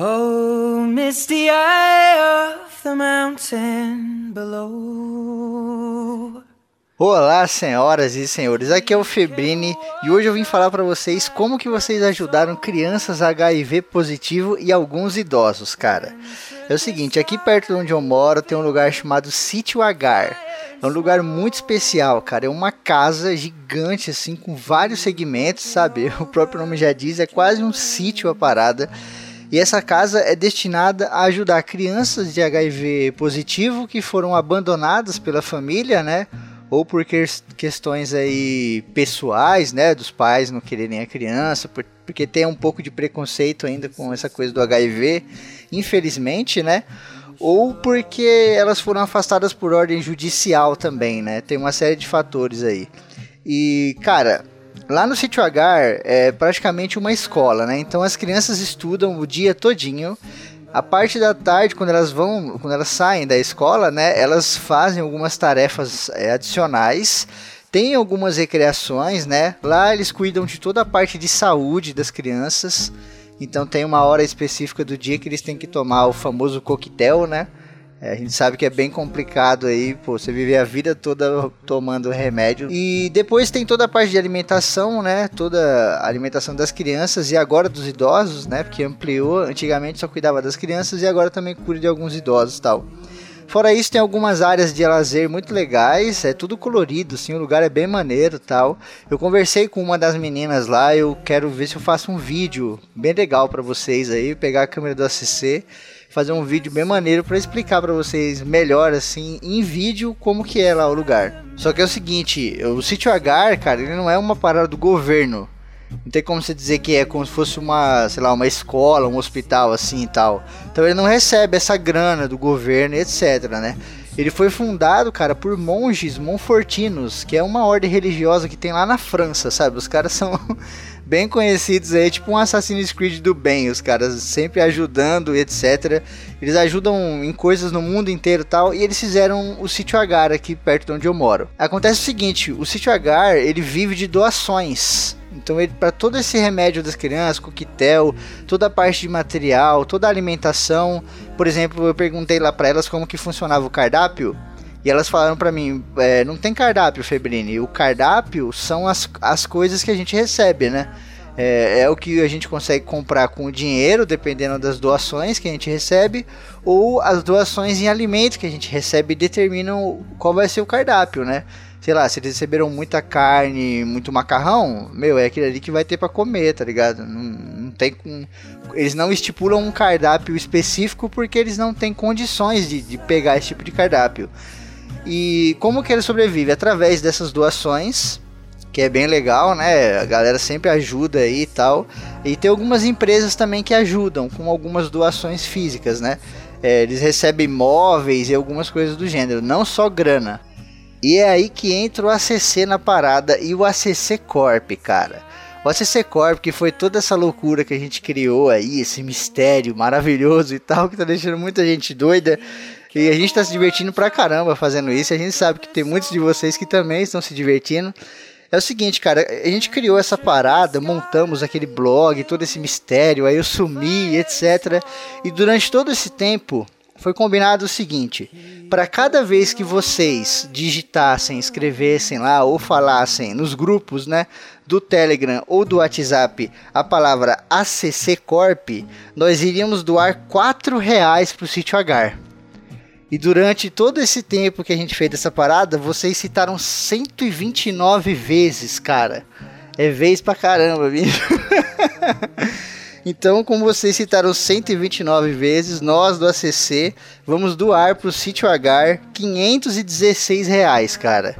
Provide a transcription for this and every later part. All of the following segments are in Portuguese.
Oh, misty eye of the mountain below. Olá, senhoras e senhores. Aqui é o Febrini e hoje eu vim falar para vocês como que vocês ajudaram crianças HIV positivo e alguns idosos, cara. É o seguinte, aqui perto de onde eu moro tem um lugar chamado Sítio Agar. É um lugar muito especial, cara. É uma casa gigante, assim, com vários segmentos, sabe? O próprio nome já diz, é quase um sítio a parada. E essa casa é destinada a ajudar crianças de HIV positivo que foram abandonadas pela família, né? Ou por questões aí pessoais, né? Dos pais não quererem a criança, porque tem um pouco de preconceito ainda com essa coisa do HIV, infelizmente, né? Ou porque elas foram afastadas por ordem judicial também, né? Tem uma série de fatores aí. E, cara, Lá no Sítio Agar é praticamente uma escola, né? Então as crianças estudam o dia todinho. A parte da tarde, quando elas vão, quando elas saem da escola, né? Elas fazem algumas tarefas é, adicionais. Tem algumas recreações, né? Lá eles cuidam de toda a parte de saúde das crianças. Então tem uma hora específica do dia que eles têm que tomar o famoso coquetel, né? É, a gente sabe que é bem complicado aí, pô, você viver a vida toda tomando remédio. E depois tem toda a parte de alimentação, né? Toda a alimentação das crianças e agora dos idosos, né? Porque ampliou, antigamente só cuidava das crianças e agora também cuida de alguns idosos tal. Fora isso, tem algumas áreas de lazer muito legais, é tudo colorido, assim, o lugar é bem maneiro tal. Eu conversei com uma das meninas lá, eu quero ver se eu faço um vídeo bem legal para vocês aí, pegar a câmera do ACC fazer um vídeo bem maneiro para explicar para vocês melhor assim em vídeo como que é lá o lugar. Só que é o seguinte, o sítio Agar, cara, ele não é uma parada do governo. Não tem como você dizer que é como se fosse uma, sei lá, uma escola, um hospital assim e tal. Então ele não recebe essa grana do governo etc, né? Ele foi fundado, cara, por monges monfortinos, que é uma ordem religiosa que tem lá na França, sabe? Os caras são bem conhecidos aí, tipo um Assassin's Creed do bem, os caras sempre ajudando, etc. Eles ajudam em coisas no mundo inteiro e tal, e eles fizeram o Sítio Agar aqui perto de onde eu moro. Acontece o seguinte, o Sítio Agar, ele vive de doações. Então, ele para todo esse remédio das crianças, coquetel, toda a parte de material, toda a alimentação, por exemplo, eu perguntei lá para elas como que funcionava o cardápio. E elas falaram para mim, é, não tem cardápio, Febrini. O cardápio são as, as coisas que a gente recebe, né? É, é, o que a gente consegue comprar com o dinheiro, dependendo das doações que a gente recebe, ou as doações em alimentos que a gente recebe determinam qual vai ser o cardápio, né? Sei lá, se eles receberam muita carne, muito macarrão, meu, é aquele ali que vai ter para comer, tá ligado? Não, não tem com. Eles não estipulam um cardápio específico porque eles não têm condições de, de pegar esse tipo de cardápio. E como que ele sobrevive? Através dessas doações, que é bem legal, né? A galera sempre ajuda aí e tal. E tem algumas empresas também que ajudam com algumas doações físicas, né? É, eles recebem móveis e algumas coisas do gênero, não só grana. E é aí que entra o ACC na parada e o ACC Corp, cara. O ACC Corp, que foi toda essa loucura que a gente criou aí, esse mistério maravilhoso e tal, que tá deixando muita gente doida. E a gente tá se divertindo pra caramba fazendo isso. A gente sabe que tem muitos de vocês que também estão se divertindo. É o seguinte, cara, a gente criou essa parada, montamos aquele blog, todo esse mistério, aí eu sumi, etc. E durante todo esse tempo foi combinado o seguinte: para cada vez que vocês digitassem, escrevessem lá ou falassem nos grupos, né, do Telegram ou do WhatsApp a palavra ACC Corp, nós iríamos doar quatro reais para o sítio Agar. E durante todo esse tempo que a gente fez essa parada, vocês citaram 129 vezes, cara. É vez pra caramba, bicho. então, como vocês citaram 129 vezes, nós do ACC vamos doar pro Sítio Agar 516 reais, cara.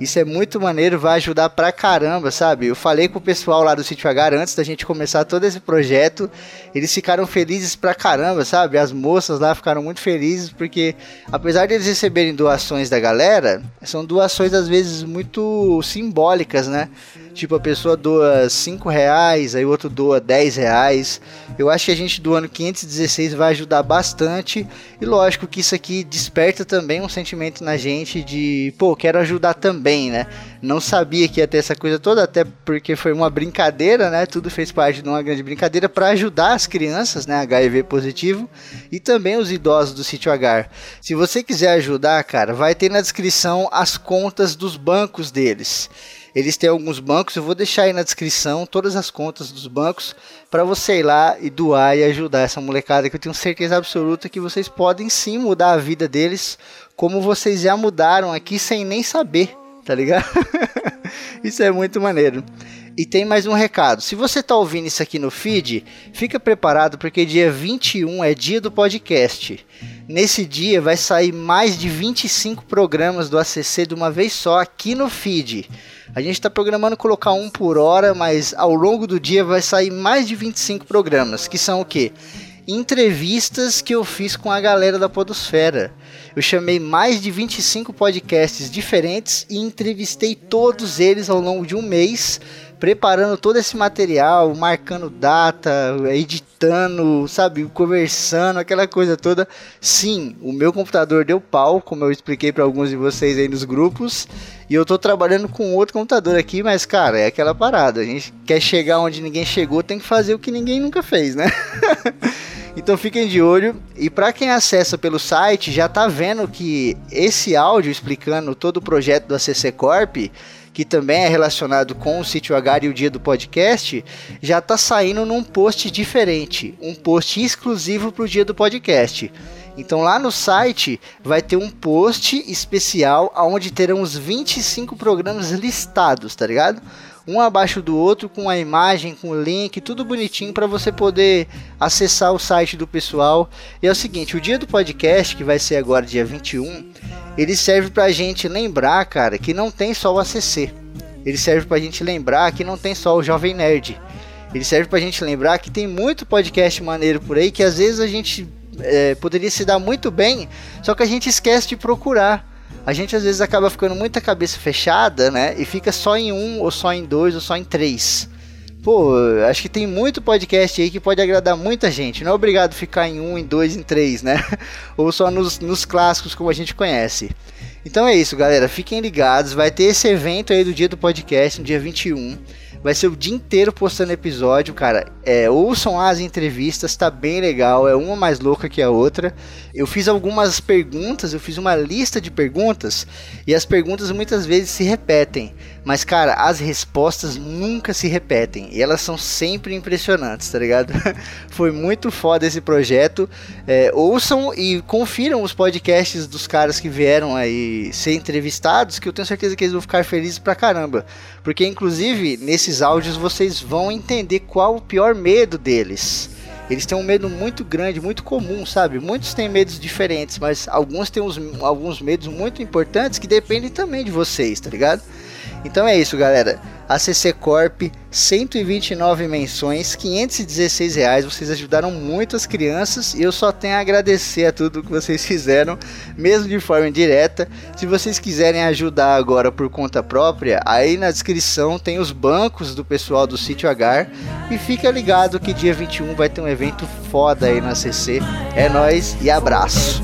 Isso é muito maneiro, vai ajudar pra caramba, sabe? Eu falei com o pessoal lá do Sítio Agar antes da gente começar todo esse projeto. Eles ficaram felizes pra caramba, sabe? As moças lá ficaram muito felizes porque, apesar de eles receberem doações da galera, são doações às vezes muito simbólicas, né? Tipo, a pessoa doa 5 reais, aí o outro doa 10 reais. Eu acho que a gente doando 516 vai ajudar bastante. E lógico que isso aqui desperta também um sentimento na gente de, pô, quero ajudar também, né? Não sabia que ia ter essa coisa toda, até porque foi uma brincadeira, né? Tudo fez parte de uma grande brincadeira para ajudar as crianças, né? HIV positivo e também os idosos do sítio H. Se você quiser ajudar, cara, vai ter na descrição as contas dos bancos deles. Eles têm alguns bancos, eu vou deixar aí na descrição todas as contas dos bancos para você ir lá e doar e ajudar essa molecada que eu tenho certeza absoluta que vocês podem sim mudar a vida deles, como vocês já mudaram aqui sem nem saber, tá ligado? Isso é muito maneiro. E tem mais um recado. Se você está ouvindo isso aqui no feed, fica preparado porque dia 21 é dia do podcast. Nesse dia vai sair mais de 25 programas do ACC de uma vez só aqui no feed. A gente está programando colocar um por hora, mas ao longo do dia vai sair mais de 25 programas, que são o quê? Entrevistas que eu fiz com a galera da Podosfera. Eu chamei mais de 25 podcasts diferentes e entrevistei todos eles ao longo de um mês preparando todo esse material, marcando data, editando, sabe, conversando, aquela coisa toda. Sim, o meu computador deu pau, como eu expliquei para alguns de vocês aí nos grupos, e eu tô trabalhando com outro computador aqui, mas cara, é aquela parada. A gente quer chegar onde ninguém chegou, tem que fazer o que ninguém nunca fez, né? Então fiquem de olho. E para quem acessa pelo site, já tá vendo que esse áudio explicando todo o projeto do ACC Corp que também é relacionado com o sítio H e o dia do podcast, já está saindo num post diferente, um post exclusivo para o dia do podcast. Então lá no site vai ter um post especial onde terão os 25 programas listados, tá ligado? Um abaixo do outro com a imagem, com o link, tudo bonitinho para você poder acessar o site do pessoal. E é o seguinte, o dia do podcast, que vai ser agora dia 21, ele serve pra gente lembrar, cara, que não tem só o ACC. Ele serve pra gente lembrar que não tem só o Jovem Nerd. Ele serve pra gente lembrar que tem muito podcast maneiro por aí que às vezes a gente é, poderia se dar muito bem, só que a gente esquece de procurar a gente às vezes acaba ficando muita cabeça fechada, né? E fica só em um, ou só em dois, ou só em três. Pô, acho que tem muito podcast aí que pode agradar muita gente. Não é obrigado ficar em um, em dois, em três, né? ou só nos, nos clássicos como a gente conhece. Então é isso, galera. Fiquem ligados. Vai ter esse evento aí do dia do podcast, no dia 21. Vai ser o dia inteiro postando episódio, cara. É, ouçam as entrevistas, tá bem legal. É uma mais louca que a outra. Eu fiz algumas perguntas, eu fiz uma lista de perguntas e as perguntas muitas vezes se repetem. Mas, cara, as respostas nunca se repetem e elas são sempre impressionantes, tá ligado? Foi muito foda esse projeto. É, ouçam e confiram os podcasts dos caras que vieram aí ser entrevistados, que eu tenho certeza que eles vão ficar felizes pra caramba. Porque, inclusive, nesses áudios vocês vão entender qual o pior medo deles. Eles têm um medo muito grande, muito comum, sabe? Muitos têm medos diferentes, mas alguns têm uns, alguns medos muito importantes que dependem também de vocês, tá ligado? Então é isso, galera. ACC Corp, 129 menções, 516 reais. Vocês ajudaram muito as crianças e eu só tenho a agradecer a tudo que vocês fizeram, mesmo de forma indireta. Se vocês quiserem ajudar agora por conta própria, aí na descrição tem os bancos do pessoal do Sítio Agar. E fica ligado que dia 21 vai ter um evento foda aí na ACC. É nós e abraço.